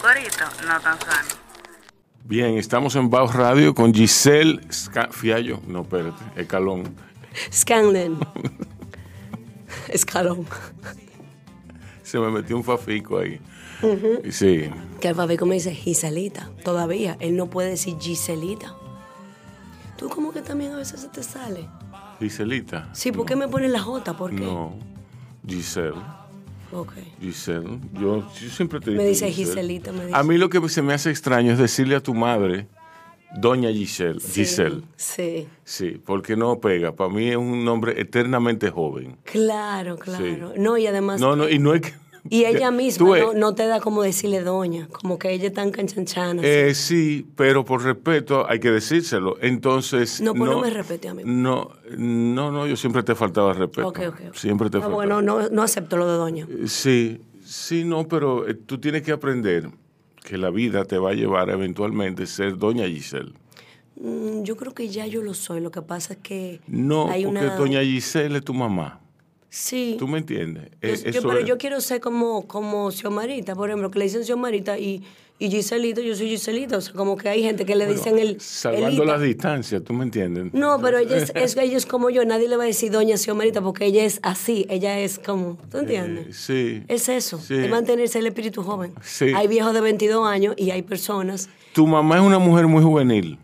corito, no tan sano. Bien, estamos en Baos Radio con Giselle Sca- Fiallo. No, espérate, Escalón. Scanlon. Escalón. Se me metió un fafico ahí. Sí. Que el Fabico me dice Giselita. Todavía. Él no puede decir Giselita. Tú como que también a veces se te sale. Giselita. Sí, ¿por qué me pones la J? ¿Por qué? No. Giselle. Ok. Giselle. Yo, yo siempre te Me digo dice Giselle. Giselita, me dice. A mí lo que se me hace extraño es decirle a tu madre, Doña Giselle. Sí, Giselle. Sí. Sí, porque no pega. Para mí es un nombre eternamente joven. Claro, claro. No, y además. No, no, y no es que. Y ella misma no, no te da como decirle doña, como que ella es tan canchanchana. Eh, sí, pero por respeto hay que decírselo. Entonces. No, pues no me respete a mí. No, no, no, yo siempre te faltaba respeto. Ok, ok, ok. Siempre te Ah, faltaba. bueno, no, no acepto lo de doña. Sí, sí, no, pero eh, tú tienes que aprender que la vida te va a llevar eventualmente a ser Doña Giselle. Mm, Yo creo que ya yo lo soy. Lo que pasa es que No, hay porque una. Doña Giselle es tu mamá. Sí. ¿Tú me entiendes? Yo- yo- eso pero es- yo quiero ser como, como Xiomarita, por ejemplo, que le dicen Xiomarita y, y Giselito, yo soy Giselito. O sea, como que hay gente que le dicen el. Salvando las distancias, ¿tú me entiendes? No, pero ella es, es- ella es como yo, nadie le va a decir doña Xiomarita porque ella es así, ella es como, ¿tú entiendes? Eh, sí. Es eso, Sí. es mantenerse el espíritu joven. Sí. Hay viejos de 22 años y hay personas, Tu mamá es una mujer muy juvenil.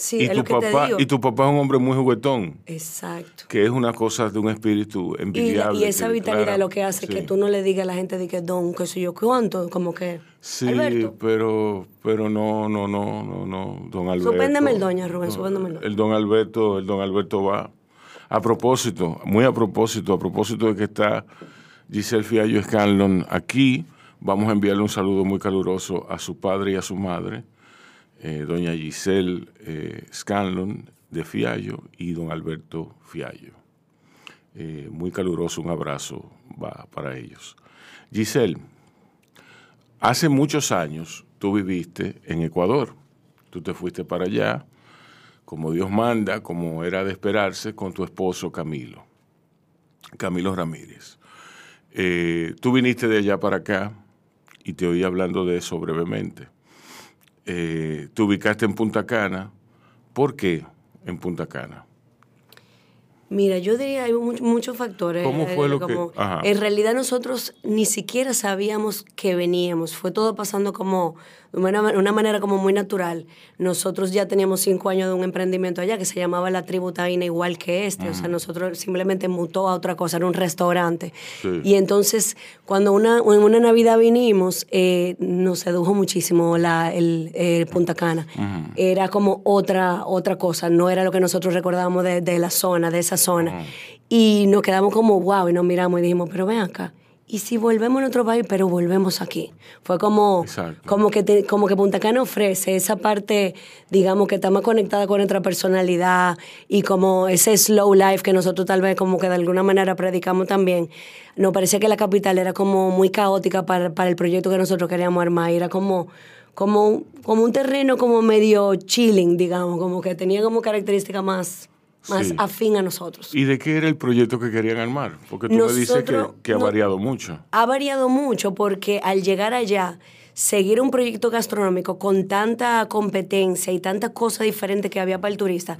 Sí, y, tu que papá, y tu papá es un hombre muy juguetón, Exacto. que es una cosa de un espíritu envidiable. y esa que, vitalidad lo que hace que sí. tú no le digas a la gente de que don, que soy yo, cuánto, como que. Sí, Alberto. pero, pero no, no, no, no, no, don Alberto. Supéndeme el doña, Rubén, supéndeme el doña. El don Alberto, el don Alberto va. A propósito, muy a propósito, a propósito de que está Giselle Fiallo Scanlon aquí, vamos a enviarle un saludo muy caluroso a su padre y a su madre, eh, doña Giselle eh, Scanlon de Fiallo y don Alberto Fiallo. Eh, muy caluroso, un abrazo para ellos. Giselle, hace muchos años tú viviste en Ecuador. Tú te fuiste para allá, como Dios manda, como era de esperarse, con tu esposo Camilo, Camilo Ramírez. Tú viniste de allá para acá y te oí hablando de eso brevemente. Eh, te ubicaste en Punta Cana. ¿Por qué en Punta Cana? Mira, yo diría hay much- muchos factores. ¿Cómo fue lo que- ajá. En realidad nosotros ni siquiera sabíamos que veníamos. Fue todo pasando como de una, una manera como muy natural. Nosotros ya teníamos cinco años de un emprendimiento allá que se llamaba La Tribu Taína, igual que este. O sea, nosotros simplemente mutó a otra cosa, era un restaurante. Sí. Y entonces, cuando una, en una Navidad vinimos, eh, nos sedujo muchísimo la, el, el Punta Cana. Era como otra, otra cosa, no era lo que nosotros recordábamos de, de la zona, de esa zona. Y nos quedamos como wow y nos miramos y dijimos, pero ven acá. ¿Y si volvemos a nuestro país, pero volvemos aquí? Fue como, Exacto. como, que te- como que Punta Cana ofrece esa parte, digamos, que está más conectada con nuestra personalidad y como ese slow life que nosotros tal vez como que de alguna manera predicamos también. Nos parecía que la capital era como muy caótica para, para el proyecto que nosotros queríamos armar. Era como, como, un- como un terreno como medio chilling, digamos, como que tenía como característica más, más Sí. afín a nosotros. ¿Y de qué era el proyecto que querían armar? Porque tú me dices que, Nosotros- que ha no- variado mucho. ha variado mucho porque al llegar allá, seguir un proyecto gastronómico con tanta competencia y tanta cosa diferente que había para el turista,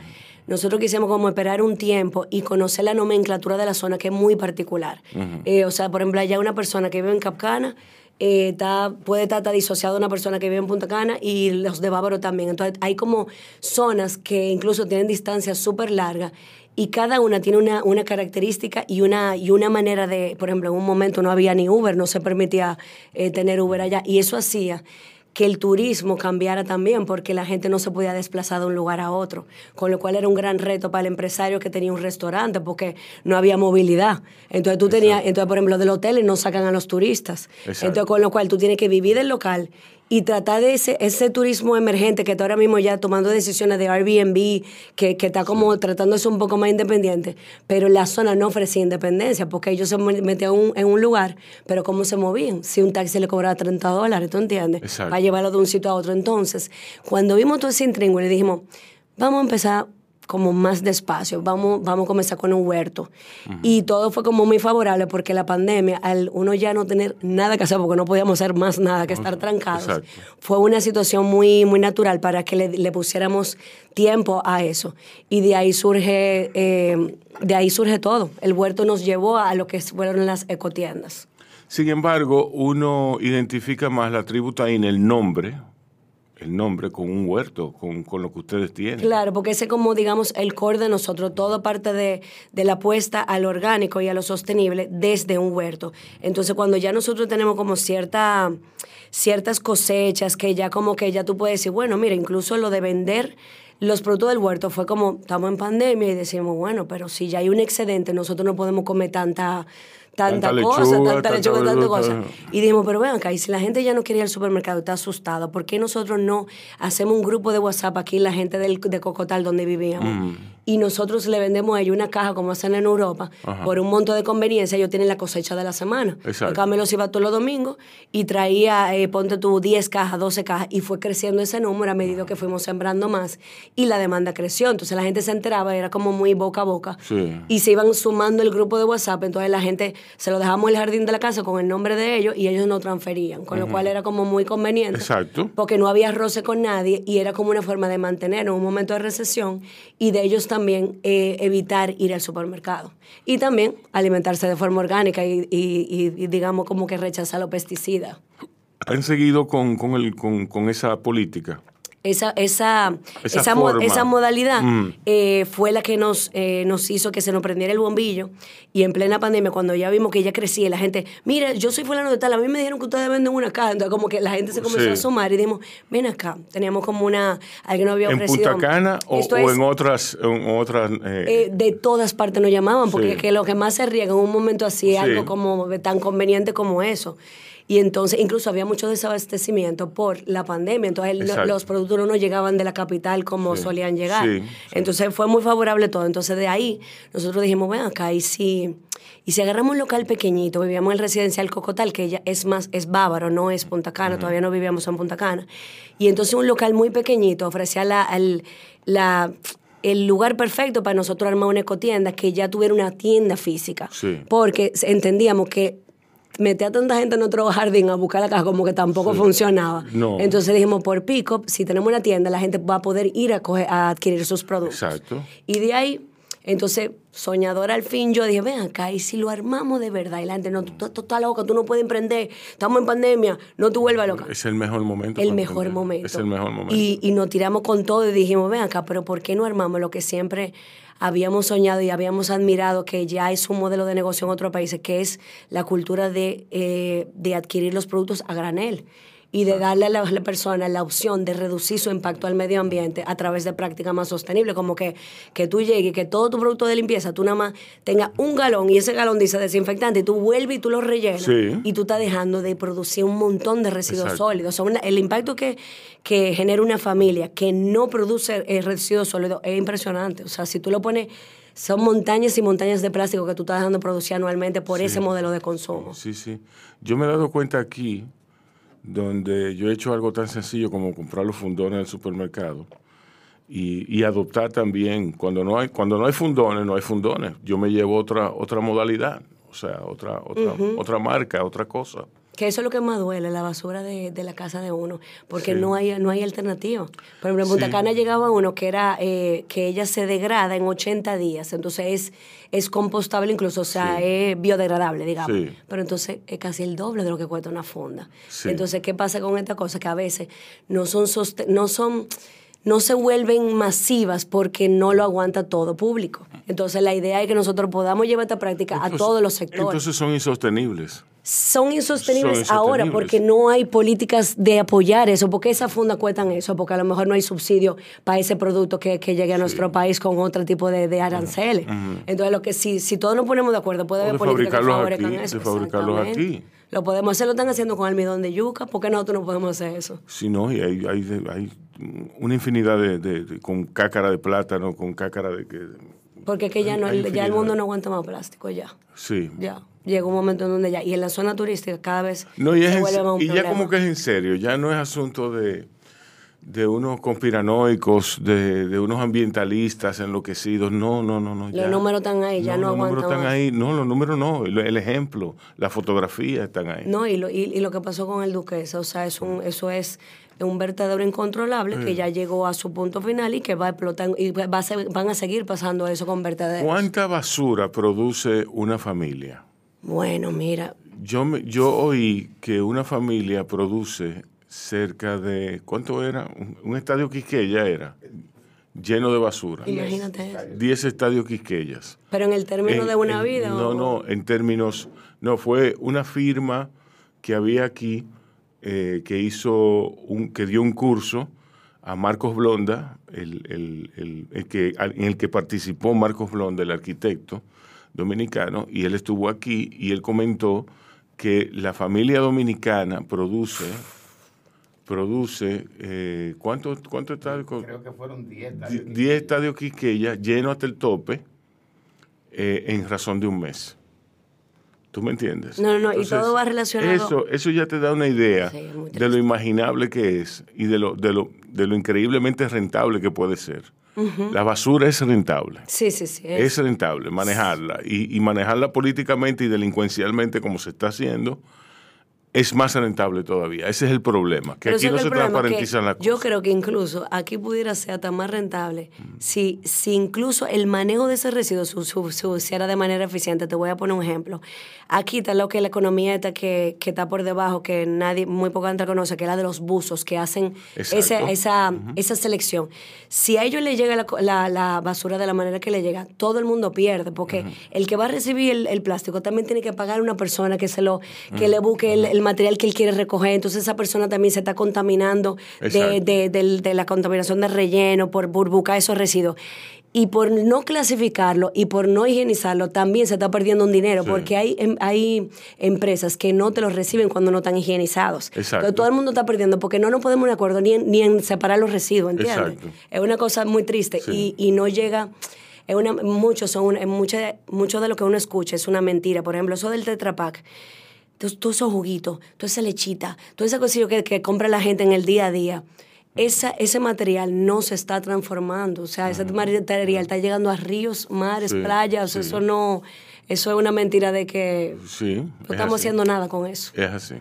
nosotros quisimos como esperar un tiempo y conocer la nomenclatura de la zona que es muy particular. Eh, o sea, por ejemplo, allá una persona que vive en Capcana eh, está, puede estar hasta disociado una persona que vive en Punta Cana y los de Bávaro también. Entonces hay como zonas que incluso tienen distancias súper largas y cada una tiene una, una característica y una, y una manera de, por ejemplo, en un momento no había ni Uber, no se permitía eh, tener Uber allá y eso hacía que el turismo cambiara también porque la gente no se podía desplazar de un lugar a otro, con lo cual era un gran reto para el empresario que tenía un restaurante porque no había movilidad. Entonces tú tenías, entonces por ejemplo del hotel no sacan a los turistas. Exacto. Entonces con lo cual tú tienes que vivir del local y tratar de ese, ese turismo emergente que está ahora mismo ya tomando decisiones de Airbnb, que, que está como tratando de ser un poco más independiente, pero la zona no ofrecía independencia porque ellos se metían un- en un lugar, pero ¿cómo se movían? Si un taxi le cobraba 30 dólares, ¿tú entiendes? Exacto. Para llevarlo de un sitio a otro. Entonces, cuando vimos todo ese intríngulo, le dijimos, vamos a empezar como más despacio, vamos, vamos a comenzar con un huerto. Y todo fue como muy favorable porque la pandemia, al uno ya no tener nada que hacer, porque no podíamos hacer más nada que estar trancados, fue una situación muy, muy natural para que le, pusiéramos tiempo a eso. Y de ahí surge, eh, de ahí surge todo. El huerto nos llevó a lo que fueron las ecotiendas. Sin embargo, uno identifica más la tribu en el nombre, el nombre con un huerto, con, lo que ustedes tienen. Claro, porque ese es como, digamos, el core de nosotros, todo parte de, la apuesta al orgánico y a lo sostenible desde un huerto. Entonces, cuando ya nosotros tenemos como cierta, ciertas cosechas que ya como que ya tú puedes decir, bueno, mira, incluso lo de vender los productos del huerto fue como, estamos en pandemia y decimos, bueno, pero si ya hay un excedente, nosotros no podemos comer tanta tanta, cosa, tanta lechuga, tanta cosa. Y dijimos, pero vean acá, y si la gente ya no quiere ir al supermercado, está asustada, ¿por qué nosotros no hacemos un grupo de WhatsApp aquí, la gente del, de Cocotal, donde vivíamos? Mm y nosotros le vendemos a ellos una caja como hacen en Europa por un monto de conveniencia, ellos tienen la cosecha de la semana. Exacto. Camelo se iba todos los domingos y traía, eh, ponte tú, 10 cajas, 12 cajas y fue creciendo ese número a medida que fuimos sembrando más y la demanda creció. Entonces la gente se enteraba, era como muy boca a boca y se iban sumando el grupo de WhatsApp, entonces la gente se lo dejamos en el jardín de la casa con el nombre de ellos y ellos no transferían, con lo cual era como muy conveniente. Exacto. Porque no había roce con nadie y era como una forma de mantener en un momento de recesión y de ellos también eh, evitar ir al supermercado. Y también alimentarse de forma orgánica y, digamos, como que rechazar los pesticidas. ¿Han seguido con, con, el, con, con esa política? Esa, esa, esa, esa, modalidad mm. eh, fue la que nos, eh, nos hizo que se nos prendiera el bombillo. Y en plena pandemia, cuando ya vimos que ya crecía, la gente, mira, yo soy fulano de tal, a mí me dijeron que ustedes venden una caja. Entonces, como que la gente se comenzó a sumar y dijimos, ven acá. Teníamos como una, alguien nos había ofrecido. ¿En Punta Cana o, en otras? En otras eh? de todas partes nos llamaban, porque que lo que más se riega en un momento así, algo como tan conveniente como eso. Y entonces, incluso había mucho desabastecimiento por la pandemia. Entonces, los productos no llegaban de la capital como solían llegar. entonces, fue muy favorable todo. Entonces, de ahí, nosotros dijimos, bueno, acá y si, y si agarramos un local pequeñito, vivíamos en el residencial Cocotal, que ya es más, es bávaro, no es Punta Cana, todavía no vivíamos en Punta Cana. Y entonces, un local muy pequeñito ofrecía la, la el lugar perfecto para nosotros armar una ecotienda que ya tuviera una tienda física. Porque entendíamos que metí a tanta gente en otro jardín a buscar la caja como que tampoco funcionaba. Entonces dijimos, por pick-up, si tenemos una tienda, la gente va a poder ir a, a adquirir sus productos. Exacto. Y de ahí, entonces, soñadora al fin, yo dije, ven acá, y si lo armamos de verdad, y la gente, no, tú, estás loca, tú no puedes emprender, estamos en pandemia, no te vuelvas loca. Es el mejor momento. El mejor momento. Es el mejor momento. Y, y nos tiramos con todo y dijimos, ven acá, pero ¿por qué no armamos lo que siempre habíamos soñado y habíamos admirado que ya es un modelo de negocio en otros países, que es la cultura de, eh, de adquirir los productos a granel y de darle a la, persona la opción de reducir su impacto al medio ambiente a través de prácticas más sostenibles, como que, que tú llegues, que todo tu producto de limpieza, tú nada más tengas un galón y ese galón dice desinfectante y tú vuelves y tú lo rellenas y tú estás dejando de producir un montón de residuos sólidos. el impacto que, que genera una familia que no produce eh, residuos sólidos es impresionante. O sea, si tú lo pones son montañas y montañas de plástico que tú estás dejando producir anualmente por ese modelo de consumo. Sí, sí. Yo me he dado cuenta aquí donde yo he hecho algo tan sencillo como comprar los fundones en el supermercado y, adoptar también, cuando no, hay, cuando no hay fundones, no hay fundones. Yo me llevo otra, otra modalidad, o sea, otra, otra, otra marca, otra cosa. Que eso es lo que más duele, la basura de, la casa de uno, porque no hay no hay alternativa. Por ejemplo, en Punta Cana llegaba uno que era eh, que ella se degrada en 80 días, entonces es, es compostable incluso, o sea, es biodegradable, digamos. Pero entonces es casi el doble de lo que cuesta una funda. Entonces, ¿qué pasa con esta cosa? Que a veces no son, no son no se vuelven masivas porque no lo aguanta todo público. Entonces la idea es que nosotros podamos llevar esta práctica a todos los sectores. Entonces son insostenibles son insostenibles, ahora porque no hay políticas de apoyar eso, porque esas fundas cuestan eso, porque a lo mejor no hay subsidio para ese producto que, llegue a nuestro país con otro tipo de, aranceles. Entonces, lo que si, si todos nos ponemos de acuerdo, puede haber políticas que favorezcan eso. De fabricarlos aquí. Lo podemos hacer, lo están haciendo con almidón de yuca, ¿por qué nosotros no podemos hacer eso? Sí, no, y hay, hay, hay una infinidad de, con cácara de plátano, con cácara de... Que, porque que ya, no, ya el mundo no aguanta más plástico, ya. Sí. Ya llega un momento en donde ya, y en la zona turística cada vez no, y, se vuelve más un y ya como que es en serio, ya no es asunto de, de unos conspiranoicos, de, de, unos ambientalistas enloquecidos. No, no, no, no. Los números están ahí, ya no, no Los números están ahí. No, los números no. El, ejemplo, la fotografía están ahí. No, y lo, y, lo que pasó con el Duquesa, o sea, es un, eso es un verdadero incontrolable que ya llegó a su punto final y que va a explotar y va a van a seguir pasando eso con verdaderos. ¿Cuánta basura produce una familia? Bueno, mira. Yo, me, yo oí que una familia produce cerca de, ¿cuánto era? Un, estadio Quisqueya era, lleno de basura. Imagínate eso. 10 estadios Quisqueyas. Pero en el término de una vida. No, no, en términos, no, fue una firma que había aquí eh, que hizo, un, que dio un curso a Marcos Blonda, el, el, el, que, en el que participó Marcos Blonda, el arquitecto dominicano, y él estuvo aquí y él comentó que la familia dominicana produce produce, eh, ¿cuántos cuánto estadios? Creo que fueron 10 estadios. 10 estadios Quisqueya llenos hasta el tope eh, en razón de un mes. ¿Tú me entiendes? No, no, y todo va relacionado. Eso, eso ya te da una idea de lo imaginable que es y de lo, de lo, de lo increíblemente rentable que puede ser. La basura es rentable. Sí, sí, sí. Es, rentable manejarla y, y, manejarla políticamente y delincuencialmente como se está haciendo es más rentable todavía. Ese es el problema, que aquí no se transparentizan las cosas. Yo creo que incluso aquí pudiera ser hasta más rentable mm. si, si incluso el manejo de ese residuo se hiciera de manera eficiente. Te voy a poner un ejemplo. Aquí está lo que la economía esta que, que está por debajo, que nadie, muy poca gente conoce, que es la de los buzos, que hacen esa, esa, esa selección. Si a ellos les llega la, la, basura de la manera que le llega, todo el mundo pierde, porque el que va a recibir el, plástico también tiene que pagar a una persona que se lo, que le busque el material que él quiere recoger, entonces esa persona también se está contaminando de, la contaminación de relleno por burbuja esos residuos. Y por no clasificarlo y por no higienizarlo, también se está perdiendo un dinero, porque hay, em, hay empresas que no te los reciben cuando no están higienizados. Entonces todo el mundo está perdiendo, porque no nos podemos de acuerdo ni en, ni en separar los residuos, ¿entiendes? Es una cosa muy triste y, y no llega... Es una, muchos son mucho, mucho de lo que uno escucha es una mentira. Por ejemplo, eso del Tetra Pak todos esos juguitos, toda esa lechita, toda esa cosilla que, que compra la gente en el día a día, esa, ese material no se está transformando. O sea, ese material está llegando a ríos, mares, playas. Eso no, eso es una mentira de que no estamos haciendo nada con eso. Es así,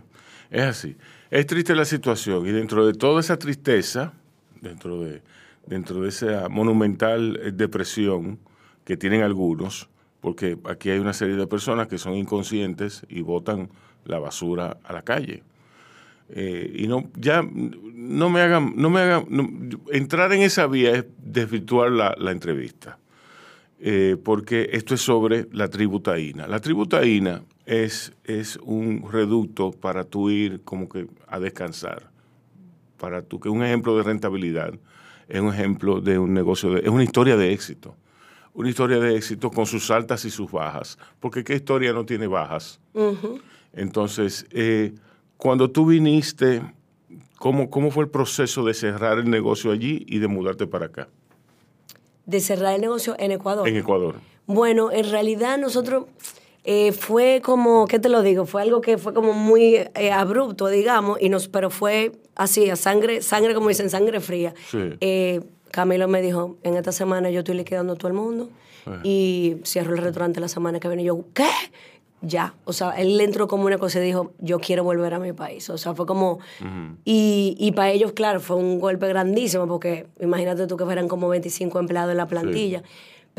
es así. Es triste la situación y dentro de toda esa tristeza, dentro de, dentro de esa monumental eh, depresión que tienen algunos, porque aquí hay una serie de personas que son inconscientes y votan la basura a la calle. Eh, y no, ya no me hagan, no me hagan, entrar en esa vía es desvirtuar la, la entrevista, eh, porque esto es sobre la tributaína. La tributaína es, es un reducto para tú ir como que a descansar, para tú, que un ejemplo de rentabilidad, es un ejemplo de un negocio, de, es una historia de éxito una historia de éxito con sus altas y sus bajas, porque ¿qué historia no tiene bajas? Entonces, eh, cuando tú viniste, ¿cómo, ¿cómo fue el proceso de cerrar el negocio allí y de mudarte para acá? De cerrar el negocio en Ecuador. En Ecuador. Bueno, en realidad nosotros eh, fue como, ¿qué te lo digo? Fue algo que fue como muy eh, abrupto, digamos, y nos, pero fue así, a sangre, sangre como dicen, sangre fría. Camilo me dijo, en esta semana yo estoy liquidando a todo el mundo y cierro el restaurante la semana que viene. Y yo, ¿qué? Ya. O sea, él entró como una cosa y dijo, yo quiero volver a mi país. O sea, fue como... Y, y para ellos, claro, fue un golpe grandísimo porque imagínate tú que fueran como 25 empleados en la plantilla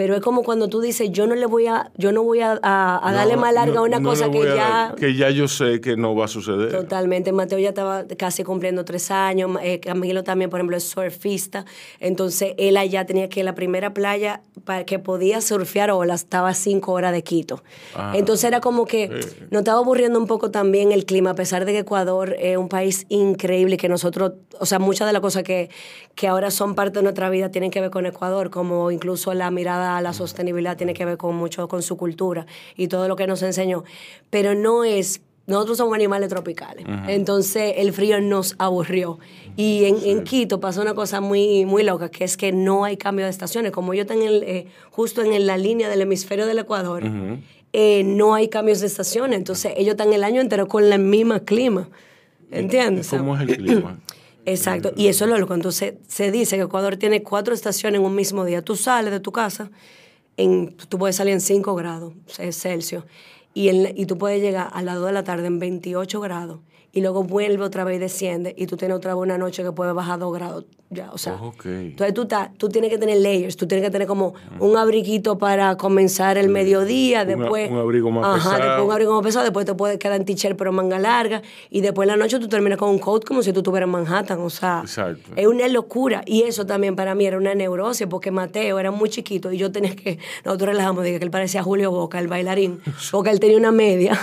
pero es como cuando tú dices, yo no le voy a, yo no voy a, darle más larga a una cosa que ya... Que ya yo sé que no va a suceder. Totalmente. Mateo ya estaba casi cumpliendo tres años. Eh, Camilo también, por ejemplo, es surfista. Entonces, él allá tenía que la primera playa para que podía surfear olas estaba a cinco horas de Quito. Ah. Entonces, era como que nos estaba aburriendo un poco también el clima, a pesar de que Ecuador es un país increíble, que nosotros, o sea, muchas de las cosas que, que ahora son parte de nuestra vida tienen que ver con Ecuador, como incluso la mirada la sostenibilidad tiene que ver con mucho con su cultura y todo lo que nos enseñó. Pero no es nosotros somos animales tropicales. Entonces el frío nos aburrió. Y en, Quito pasó una cosa muy, muy loca, que es que no hay cambio de estaciones. Como yo tengo eh, justo en la línea del hemisferio del Ecuador, eh, no hay cambios de estaciones. Entonces ellos están el año entero con el mismo clima. ¿Entiendes? ¿Cómo es el clima? Exacto, y eso es lo que entonces se dice que Ecuador tiene cuatro estaciones en un mismo día. Tú sales de tu casa, en, tú puedes salir en 5 grados Celsius. Y, y tú puedes llegar a las 2 de la tarde en 28 grados. Y luego vuelve otra vez y desciende. Y tú tienes otra vez una noche que puede bajar 2 grados ya, o sea, Oh, ok. entonces tú, ta- tú tienes que tener layers, tú tienes que tener como un abriguito para comenzar el mediodía, Un- después... un abrigo más Ajá, pesado. después un abrigo más pesado, después te puedes quedar en t-shirt pero manga larga, y después en la noche tú terminas con un coat como si tú estuvieras en Manhattan, o sea, Exacto. es una locura, y eso también para mí era una neurosis, porque Mateo era muy chiquito, y yo tenía que, nosotros relajamos, dije que él parecía Julio Boca, el bailarín, porque él tenía una media,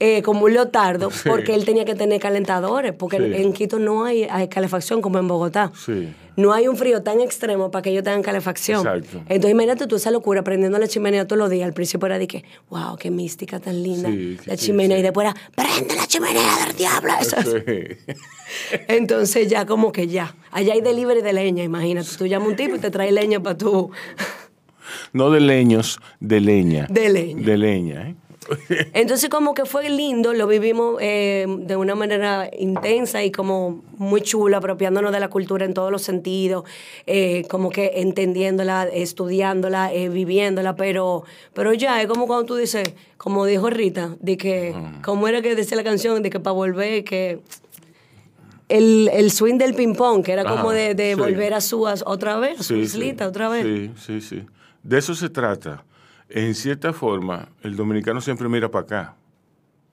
eh, como un leotardo, Sí. porque él tenía que tener calentadores, porque Sí. en, Quito no hay, hay calefacción como en Bogotá. Sí. No hay un frío tan extremo para que ellos tengan calefacción. Exacto. Entonces, imagínate tú esa locura prendiendo la chimenea todos los días. Al principio era de que, wow, qué mística tan linda Sí, la sí, chimenea. Y después era, prende la chimenea del diablo. Entonces, ya como que ya. Allá hay delivery de leña, imagínate. Tú llamas a un tipo y te trae leña para tú. No de leños, de leña. De leña. De leña, ¿eh? Entonces, como que fue lindo, lo vivimos eh, de una manera intensa y como muy chulo, apropiándonos de la cultura en todos los sentidos, eh, como que entendiéndola, estudiándola, eh, viviéndola, pero, pero ya es como cuando tú dices, como dijo Rita, de que, ¿cómo era que decía la canción? De que para volver, que el, el swing del ping-pong, que era como Ajá, de, de sí. volver a su, otra vez, a su islita, otra vez. Sí, sí, sí. De eso se trata. En cierta forma, el dominicano siempre mira para acá.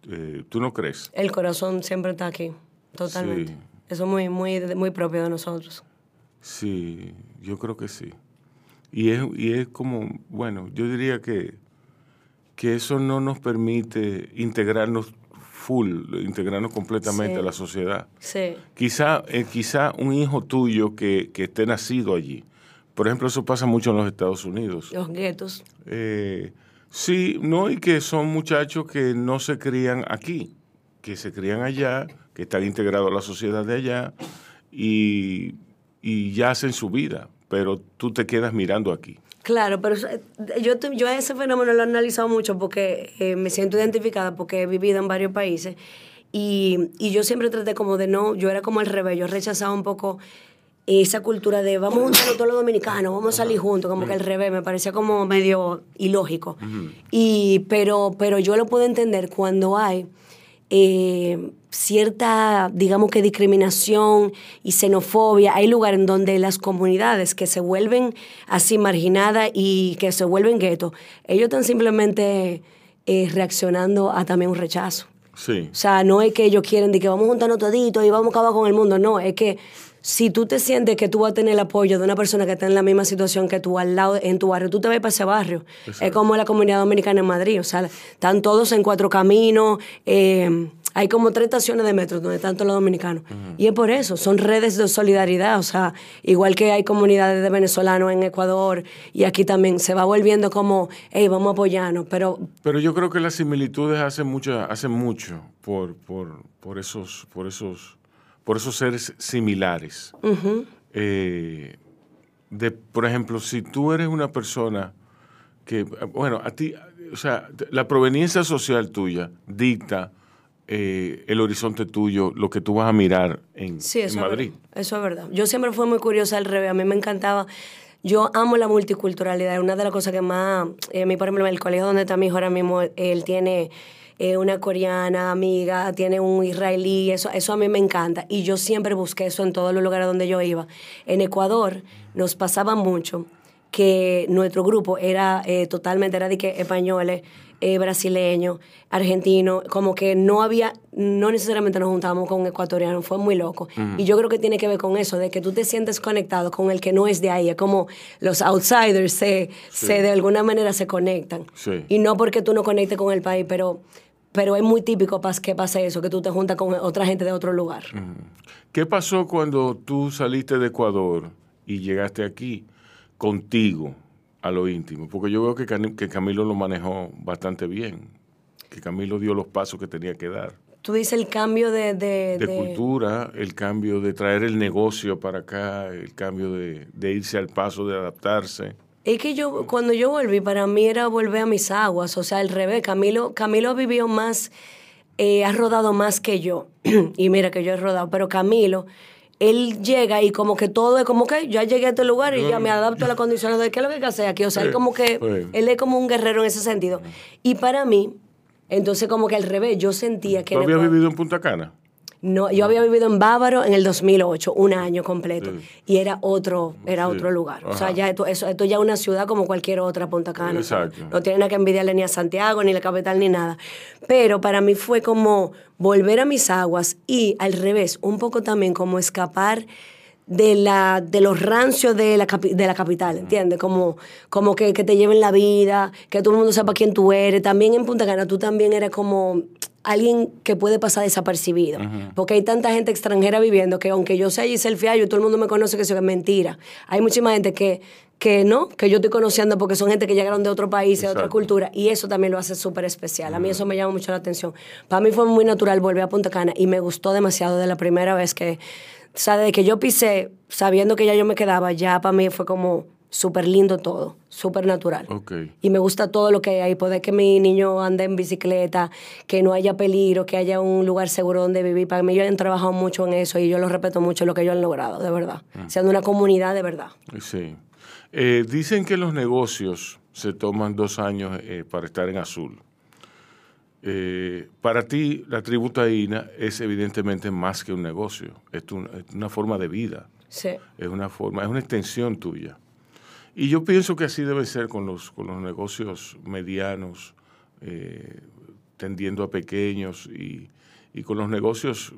Eh, ¿Tú no crees? El corazón siempre está aquí, totalmente. Sí. Eso es muy, muy, muy propio de nosotros. Sí, yo creo que sí. Y es, y es como, bueno, yo diría que, que eso no nos permite integrarnos full, integrarnos completamente Sí. a la sociedad. Sí. Quizá, eh, quizá un hijo tuyo que, que esté nacido allí. Por ejemplo, eso pasa mucho en los Estados Unidos. Los guetos. Eh, sí, no, y que son muchachos que no se crían aquí, que se crían allá, que están integrados a la sociedad de allá y, y ya hacen su vida, pero tú te quedas mirando aquí. Claro, pero yo, yo ese fenómeno lo he analizado mucho porque eh, me siento identificada porque he vivido en varios países y, y yo siempre traté como de no, yo era como el revés, yo rechazaba un poco esa cultura de vamos a juntarnos todos los dominicanos, vamos a salir juntos, como que el revés me parecía como medio ilógico. y, pero, pero yo lo puedo entender cuando hay eh, cierta, digamos que discriminación y xenofobia. Hay lugares en donde las comunidades que se vuelven así marginadas y que se vuelven guetos, ellos están simplemente eh, reaccionando a también un rechazo. Sí, O sea, no es que ellos quieren de que vamos a juntarnos toditos y vamos a acabar con el mundo. No, es que si tú te sientes que tú vas a tener el apoyo de una persona que está en la misma situación que tú al lado en tu barrio, tú te vas para ese barrio. Es como la comunidad dominicana en Madrid. O sea, están todos en cuatro caminos. eh, hay como tres estaciones de metro donde están todos los dominicanos. Y es por eso, son redes de solidaridad. O sea, igual que hay comunidades de venezolanos en Ecuador y aquí también se va volviendo como, hey, vamos a apoyarnos. Pero pero yo creo que las similitudes hacen mucho, hacen mucho por, por, por, esos, por, esos, por esos seres similares. Eh, de, por ejemplo, si tú eres una persona que, bueno, a ti, o sea, la proveniencia social tuya dicta eh, el horizonte tuyo, lo que tú vas a mirar en, Sí, en eso Madrid. Es verdad, eso es verdad. Yo siempre fui muy curiosa al revés. A mí me encantaba. Yo amo la multiculturalidad. Una de las cosas que más. eh, a mí, por ejemplo, en el colegio donde está mi hijo ahora mismo, él tiene eh, una coreana amiga, tiene un israelí. Eso, eso a mí me encanta. Y yo siempre busqué eso en todos los lugares donde yo iba. En Ecuador nos pasaba mucho que nuestro grupo era eh, totalmente, era de españoles, eh, brasileños, argentinos, como que no había, no necesariamente nos juntábamos con ecuatorianos, fue muy loco. Y yo creo que tiene que ver con eso, de que tú te sientes conectado con el que no es de ahí, es como los outsiders se, se de alguna manera se conectan. Sí. Y no porque tú no conectes con el país, pero, pero es muy típico que pase eso, que tú te juntas con otra gente de otro lugar. ¿Qué pasó cuando tú saliste de Ecuador y llegaste aquí contigo a lo íntimo? Porque yo veo que, Camilo lo manejó bastante bien, que Camilo dio los pasos que tenía que dar. Tú dices el cambio de... De, De de- cultura, el cambio de traer el negocio para acá, el cambio de, de irse al paso, de adaptarse. Es que yo, cuando yo volví, para mí era volver a mis aguas, o sea, al revés. Camilo, Camilo ha vivido más, eh, ha rodado más que yo. y mira que yo he rodado, pero Camilo él llega y como que todo es como que ya llegué a este lugar y ya me adapto a las condiciones de qué es lo que hay que hacer aquí. O sea, él como que, él es como un guerrero en ese sentido. Y para mí, entonces como que al revés, yo sentía que... ¿Tú habías vivido en Punta Cana? No, yo había vivido en Bávaro en el 2008, un año completo, y era otro, era otro lugar. O sea, ya esto, eso, esto ya es una ciudad como cualquier otra Punta Cana. Exacto. No tiene nada que envidiarle ni a Santiago, ni la capital, ni nada. Pero para mí fue como volver a mis aguas y al revés, un poco también como escapar de la de los rancios de la, de la capital, ¿entiendes? Como, como que, que, te lleven la vida, que todo el mundo sepa quién tú eres. También en Punta Cana tú también eres como alguien que puede pasar desapercibido. Porque hay tanta gente extranjera viviendo que aunque yo sea Giselle Fiallo, todo el mundo me conoce que eso es mentira. Hay muchísima gente que, que no, que yo estoy conociendo porque son gente que llegaron de otro país, de otra cultura, y eso también lo hace súper especial. A mí eso me llama mucho la atención. Para mí fue muy natural volver a Punta Cana y me gustó demasiado de la primera vez que, o sea, desde que yo pisé, sabiendo que ya yo me quedaba, ya para mí fue como súper lindo todo, súper natural. Okay. Y me gusta todo lo que hay ahí, poder que mi niño ande en bicicleta, que no haya peligro, que haya un lugar seguro donde vivir. Para mí yo han trabajado mucho en eso y yo lo respeto mucho lo que ellos han logrado, de verdad. Mm. Siendo una comunidad de verdad. Sí. Eh, dicen que los negocios se toman dos años eh, para estar en azul. Eh, para ti, la tributaína es evidentemente más que un negocio, es, es una forma de vida. Sí. Es una forma, es una extensión tuya. Y yo pienso que así debe ser con los, con los negocios medianos, eh, tendiendo a pequeños y, con los negocios.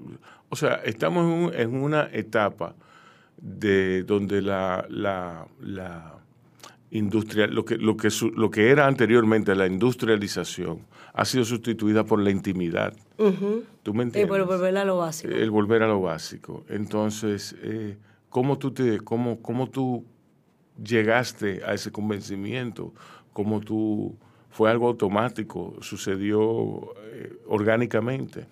O sea, estamos en, una etapa de donde la, la, industria, lo que, lo, que lo que era anteriormente la industrialización, ha sido sustituida por la intimidad. ¿Tú me entiendes? Y por volver a lo básico. El volver a lo básico. Entonces, eh, ¿cómo tú te, cómo, cómo tú llegaste a ese convencimiento? ¿Cómo tú, fue algo automático, sucedió eh, orgánicamente?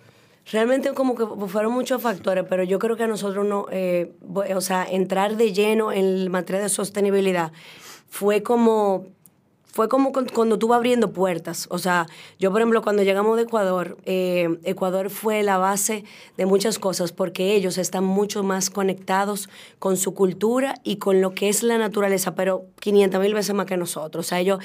Realmente como que fueron muchos factores, pero yo creo que a nosotros no, eh, o sea, entrar de lleno en materia de sostenibilidad fue como fue como cuando tú vas abriendo puertas. O sea, yo, por ejemplo, cuando llegamos de Ecuador, eh, Ecuador fue la base de muchas cosas porque ellos están mucho más conectados con su cultura y con lo que es la naturaleza, pero 500 mil veces más que nosotros. O sea, ellos,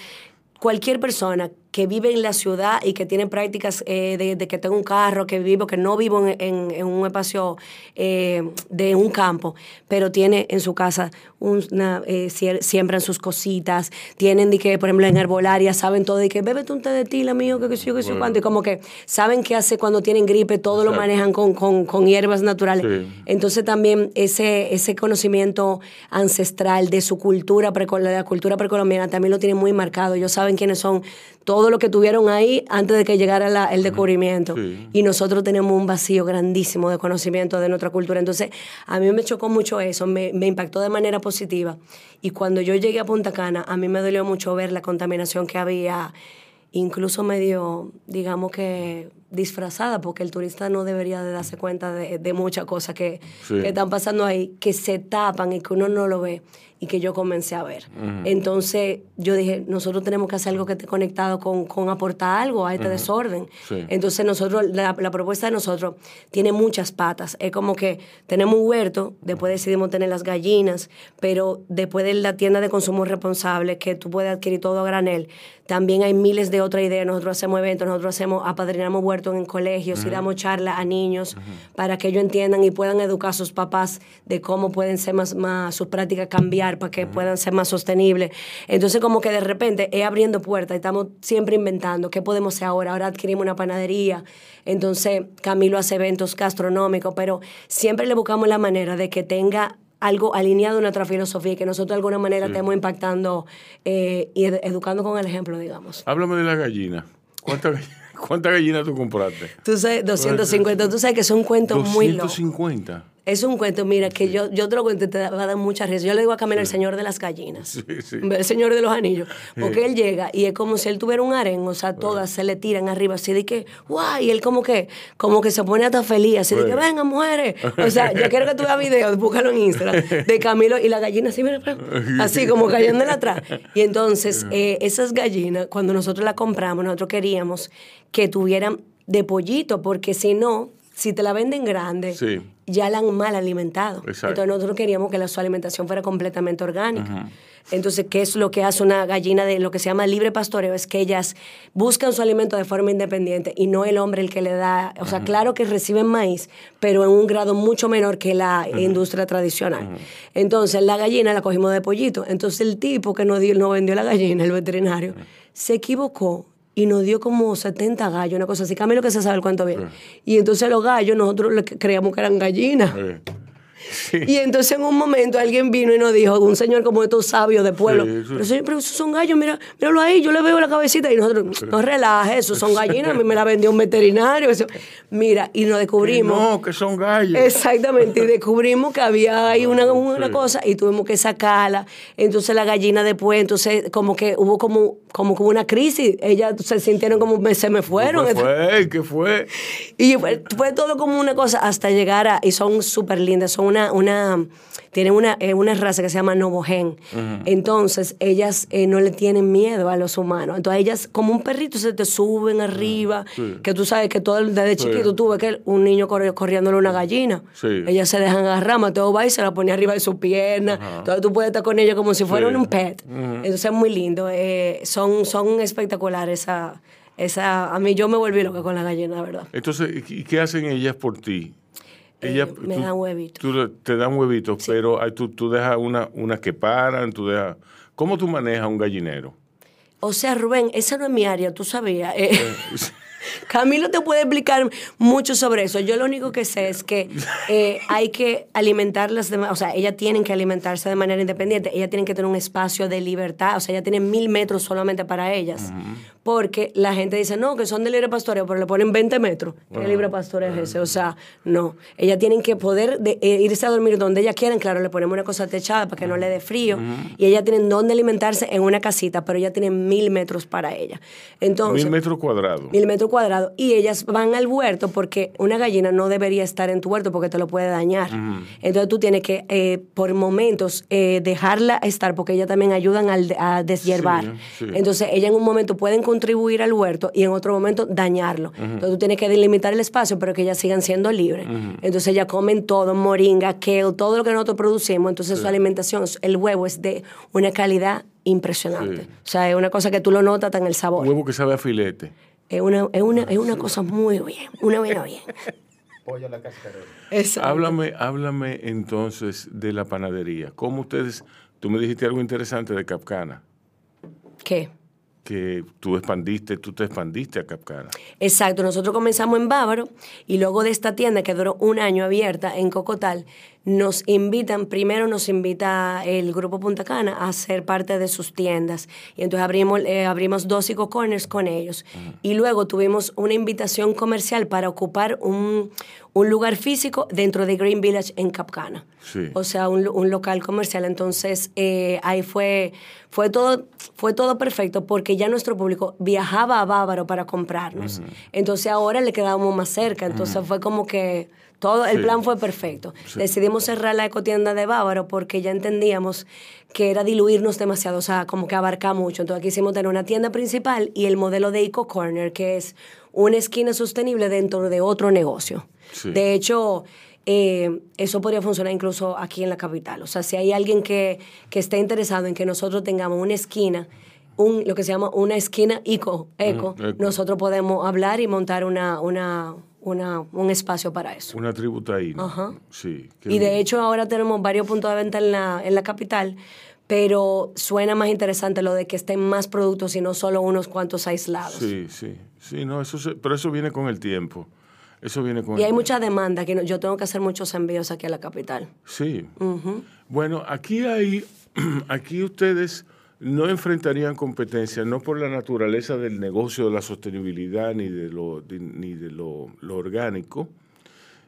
cualquier persona que vive en la ciudad y que tiene prácticas eh, de, que tengo un carro, que vivo, que no vivo en, un espacio eh, de un campo, pero tiene en su casa una, eh, siembran sus cositas, tienen de que, por ejemplo, en herbolaria saben todo, de que bébete un té de tila mío, que, que sé yo, que sé cuánto, y como que saben qué hace cuando tienen gripe, todo lo manejan con, con, hierbas naturales. Entonces también ese, ese conocimiento ancestral de su cultura, de la cultura precolombiana, también lo tienen muy marcado. Ellos saben quiénes son todo lo que tuvieron ahí antes de que llegara el descubrimiento. Y nosotros tenemos un vacío grandísimo de conocimiento de nuestra cultura. Entonces, a mí me chocó mucho eso, me, me impactó de manera positiva. Y cuando yo llegué a Punta Cana, a mí me dolió mucho ver la contaminación que había incluso medio, digamos que disfrazada, porque el turista no debería de darse cuenta de, muchas cosas que, que, están pasando ahí, que se tapan y que uno no lo ve y que yo comencé a ver. Entonces yo dije, nosotros tenemos que hacer algo que esté conectado con, con aportar algo a este desorden. Entonces nosotros, la, la, propuesta de nosotros tiene muchas patas. Es como que tenemos un huerto, después decidimos tener las gallinas, pero después de la tienda de consumo responsable, que tú puedes adquirir todo a granel, también hay miles de otras ideas. Nosotros hacemos eventos, nosotros hacemos, apadrinamos huertos en colegios y damos charlas a niños para que ellos entiendan y puedan educar a sus papás de cómo pueden ser más, más sus prácticas cambiar para que puedan ser más sostenibles. Entonces, como que de repente es abriendo puertas, estamos siempre inventando qué podemos hacer ahora. Ahora adquirimos una panadería. Entonces, Camilo hace eventos gastronómicos, pero siempre le buscamos la manera de que tenga algo alineado a nuestra filosofía y que nosotros de alguna manera estemos impactando eh, y educando con el ejemplo, digamos. Háblame de la gallina. ¿Cuántas ¿Cuánta gallinas tú compraste? Tú sabes, 250. Tú sabes que es un cuento muy loco. 250. Es un cuento, mira, que yo, yo te lo cuento te va a dar mucha risa. Yo le digo a Camilo el señor de las gallinas, el señor de los anillos, porque él llega y es como si él tuviera un aren, o sea, todas se le tiran arriba, así de que, guay, y él como que, como que se pone hasta feliz, así de que, venga, mujeres. O sea, yo quiero que tú veas videos, búscalo en Instagram, de Camilo y la gallina así, mira, así como cayendo en atrás. Y entonces, eh, esas gallinas, cuando nosotros las compramos, nosotros queríamos que tuvieran de pollito, porque si no, si te la venden grande, Sí. ya la han mal alimentado. Exacto. Entonces nosotros queríamos que la, su alimentación fuera completamente orgánica. Entonces, ¿qué es lo que hace una gallina de lo que se llama libre pastoreo? Es que ellas buscan su alimento de forma independiente y no el hombre el que le da. O sea, claro que reciben maíz, pero en un grado mucho menor que la industria tradicional. Entonces, la gallina la cogimos de pollito. Entonces, el tipo que nos, dio, nos vendió la gallina, el veterinario, se equivocó y nos dio como 70 gallos, una cosa así. Camilo que se sabe el cuánto bien. Y entonces los gallos nosotros creíamos que eran gallinas. Sí. Y entonces en un momento alguien vino y nos dijo, un señor como estos sabios de pueblo, Sí, sí. pero señor, pero esos son gallos, mira, míralo ahí, yo le veo la cabecita y nosotros, no relaje, esos son gallinas, a mí me la vendió un veterinario. eso". Mira, y nos descubrimos. No, que son gallos. Exactamente, y descubrimos que había ahí una, una Sí. cosa y tuvimos que sacarla. Entonces la gallina después, entonces como que hubo como, como que una crisis. Ellas se sintieron como me- se me fueron. ¿Qué fue? ¿Qué fue? Y fue, fue todo como una cosa hasta llegar a... Y son súper lindas, son una... una tienen una, eh, una raza que se llama Novogen. Entonces, ellas eh, no le tienen miedo a los humanos. Entonces, ellas, como un perrito, se te suben arriba. Sí. Que tú sabes que todo desde chiquito tú ves que un niño corre, corriéndole una gallina. Sí. Ellas se dejan agarrar, Mateo va y se la pone arriba de su pierna. Entonces, tú puedes estar con ella como si fuera Sí. un pet. Entonces, es muy lindo. Eh, son, son espectaculares esa... Esa, a mí yo me volví loca con la gallina, verdad. Entonces, ¿y qué hacen ellas por ti? Ellas, Eh, me dan huevitos. tú te dan huevitos, pero ay, tú, tú dejas una, unas que paran, tú dejas... ¿Cómo tú manejas un gallinero? O sea, Rubén, esa no es mi área, tú sabías. Eh, Camilo te puede explicar mucho sobre eso. Yo lo único que sé es que eh, hay que alimentarlas, de, o sea, ellas tienen que alimentarse de manera independiente. Ellas tienen que tener un espacio de libertad, o sea, ellas tienen mil metros solamente para ellas. Porque la gente dice, no, que son de libre pastoreo, pero le ponen 20 metros. ¿Qué libre pastoreo es ese? O sea, no. Ellas tienen que poder de- eh, irse a dormir donde ellas quieran. Claro, le ponemos una cosa techada para que no le dé frío. Y ellas tienen donde alimentarse en una casita, pero ellas tienen mil metros para ellas. Entonces, Mil metros cuadrados. mil metros cuadrados y ellas van al huerto porque una gallina no debería estar en tu huerto porque te lo puede dañar. Entonces tú tienes que eh, por momentos eh, dejarla estar porque ellas también ayudan al, a deshiervar. Sí, sí. Entonces ellas en un momento pueden contribuir al huerto y en otro momento dañarlo. Entonces tú tienes que delimitar el espacio pero que ellas sigan siendo libres. Entonces ellas comen todo, moringa, kale, todo lo que nosotros producimos. Entonces su alimentación, el huevo es de una calidad impresionante. Sí. O sea, es una cosa que tú lo notas en el sabor. Un huevo que sabe a filete. Es una, es una, es una cosa muy bien, una buena bien. Pollo a la cascarona. Háblame, háblame entonces de la panadería. ¿Cómo ustedes... Tú me dijiste algo interesante de Capcana, ¿Qué? Que tú expandiste, tú te expandiste a Capcana. Exacto, nosotros comenzamos en Bávaro y luego de esta tienda que duró un año abierta en Cocotal, nos invitan, primero nos invita el Grupo Punta Cana a ser parte de sus tiendas. Y entonces abrimos, eh, abrimos dos Eco Corners con ellos. Y luego tuvimos una invitación comercial para ocupar un, un lugar físico dentro de Green Village en Capcana. Sí. O sea, un, un local comercial. Entonces, eh, ahí fue, fue, todo, fue todo perfecto porque ya nuestro público viajaba a Bávaro para comprarnos. Entonces, ahora le quedábamos más cerca. Entonces, fue como que todo, el Sí. plan fue perfecto. Decidimos cerrar la ecotienda de Bávaro porque ya entendíamos que era diluirnos demasiado, o sea, como que abarca mucho. Entonces, quisimos tener una tienda principal y el modelo de Eco Corner, que es una esquina sostenible dentro de otro negocio. Sí. De hecho, eh, eso podría funcionar incluso aquí en la capital. O sea, si hay alguien que, que esté interesado en que nosotros tengamos una esquina, un, lo que se llama una esquina eco, eco, Mm, eco. nosotros podemos hablar y montar una, una, una, un espacio para eso. Una tributa ahí. ¿no? Ajá. Sí. Y de hecho ahora tenemos varios puntos de venta en la, en la capital, pero suena más interesante lo de que estén más productos y no solo unos cuantos aislados. Sí, sí. Sí, no, eso se- pero eso viene con el tiempo. Eso viene con Y el hay tiempo. mucha demanda, que no- yo tengo que hacer muchos envíos aquí a la capital. Sí. Bueno, aquí hay, aquí ustedes no enfrentarían competencia, no por la naturaleza del negocio de la sostenibilidad ni de lo, ni de lo, orgánico,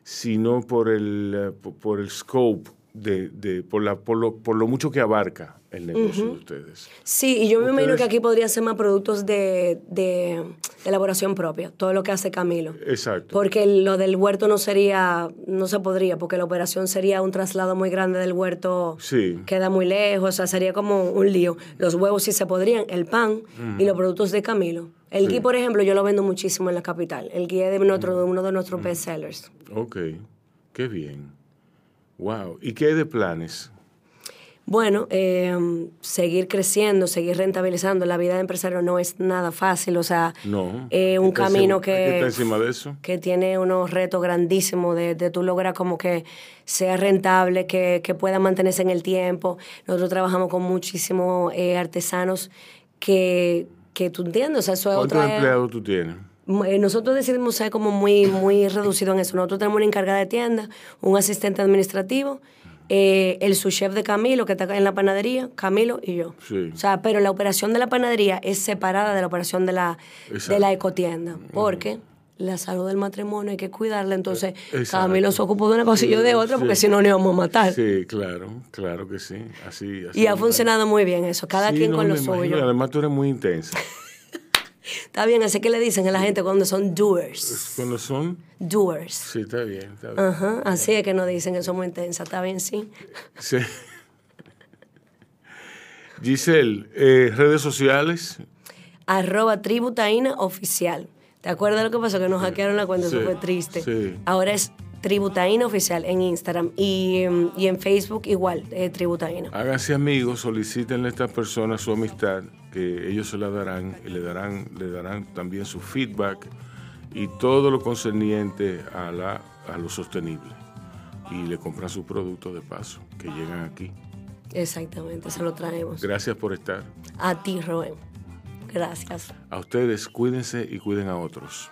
sino por el, eh, po- por el scope de, de por, la, por, lo, por lo mucho que abarca el negocio de ustedes. Sí, y yo me imagino que aquí podría ser más productos de, de- elaboración propia, todo lo que hace Camilo. Exacto. Porque lo del huerto no sería, no se podría, porque la operación sería un traslado muy grande del huerto, Sí. queda muy lejos, o sea, sería como un lío. Los huevos sí se podrían, el pan y los productos de Camilo. El Sí. gui, por ejemplo, yo lo vendo muchísimo en la capital. El gui es de, nuestro, de uno de nuestros best sellers. Ok, qué bien. Wow. ¿Y qué hay de planes? Bueno, eh, seguir creciendo, seguir rentabilizando. La vida de empresario no es nada fácil, o sea, No. eh, un camino que que, estar encima de eso. que tiene unos retos grandísimos de, de tú lograr como que sea rentable, que, que pueda mantenerse en el tiempo. Nosotros trabajamos con muchísimos eh, artesanos que, que tú entiendes, o sea, eso es ¿Cuántos empleados tú tienes? Eh, Nosotros decidimos ser como muy, muy reducido en eso. Nosotros tenemos una encargada de tienda, un asistente administrativo, eh, el subchef de Camilo, que está en la panadería, Camilo y yo. Sí. O sea, pero la operación de la panadería es separada de la operación de la, Exacto. de la ecotienda. Porque la salud del matrimonio hay que cuidarla. Entonces, Exacto. Camilo se ocupó de una cosa y yo de otra, porque Sí. si no, nos íbamos a matar. Sí, claro, claro que sí. Así, así Y ha funcionado muy bien eso, cada Sí, quien no, con lo suyo. Además, tú eres muy intensa. Está bien, así que le dicen a la gente cuando son doers. Cuando son, Doers. sí, está bien, está bien. Ajá, así es que nos dicen que somos intensas, está bien, sí. Sí. Giselle, eh, redes sociales. Arroba tributaína oficial. ¿Te acuerdas lo que pasó? Que nos hackearon la cuenta, Sí, eso fue triste. sí. Ahora es tributaína oficial en Instagram y, em, y en Facebook igual, eh, tributaína. Háganse amigos, solicítenle a estas personas su amistad, que ellos se la darán y le darán, le darán también su feedback y todo lo concerniente a, la, a lo sostenible. Y le compran sus productos de paso que llegan aquí. Exactamente, se lo traemos. Gracias por estar. A ti, Rubén. Gracias. A ustedes, cuídense y cuiden a otros.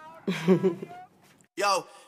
Yo,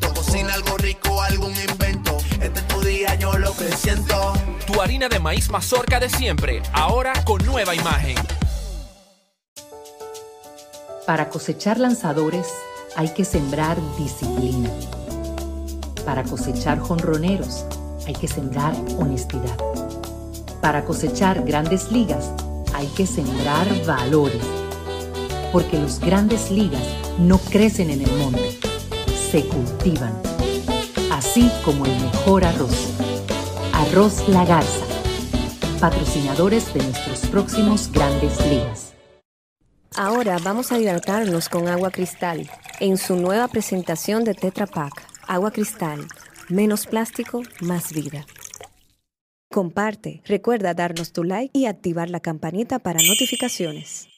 Cocina algo rico, algún invento. Este es tu día, yo lo que siento. Tu harina de maíz mazorca de siempre, ahora con nueva imagen. Para cosechar lanzadores hay que sembrar disciplina. Para cosechar jonroneros hay que sembrar honestidad. Para cosechar grandes ligas hay que sembrar valores. Porque los grandes ligas no crecen en el monte, se cultivan. Así como el mejor arroz. Arroz La Garza. Patrocinadores de nuestros próximos grandes ligas. Ahora vamos a hidratarnos con agua cristal en su nueva presentación de Tetra Pak. Agua cristal, menos plástico, más vida. Comparte, recuerda darnos tu like y activar la campanita para notificaciones.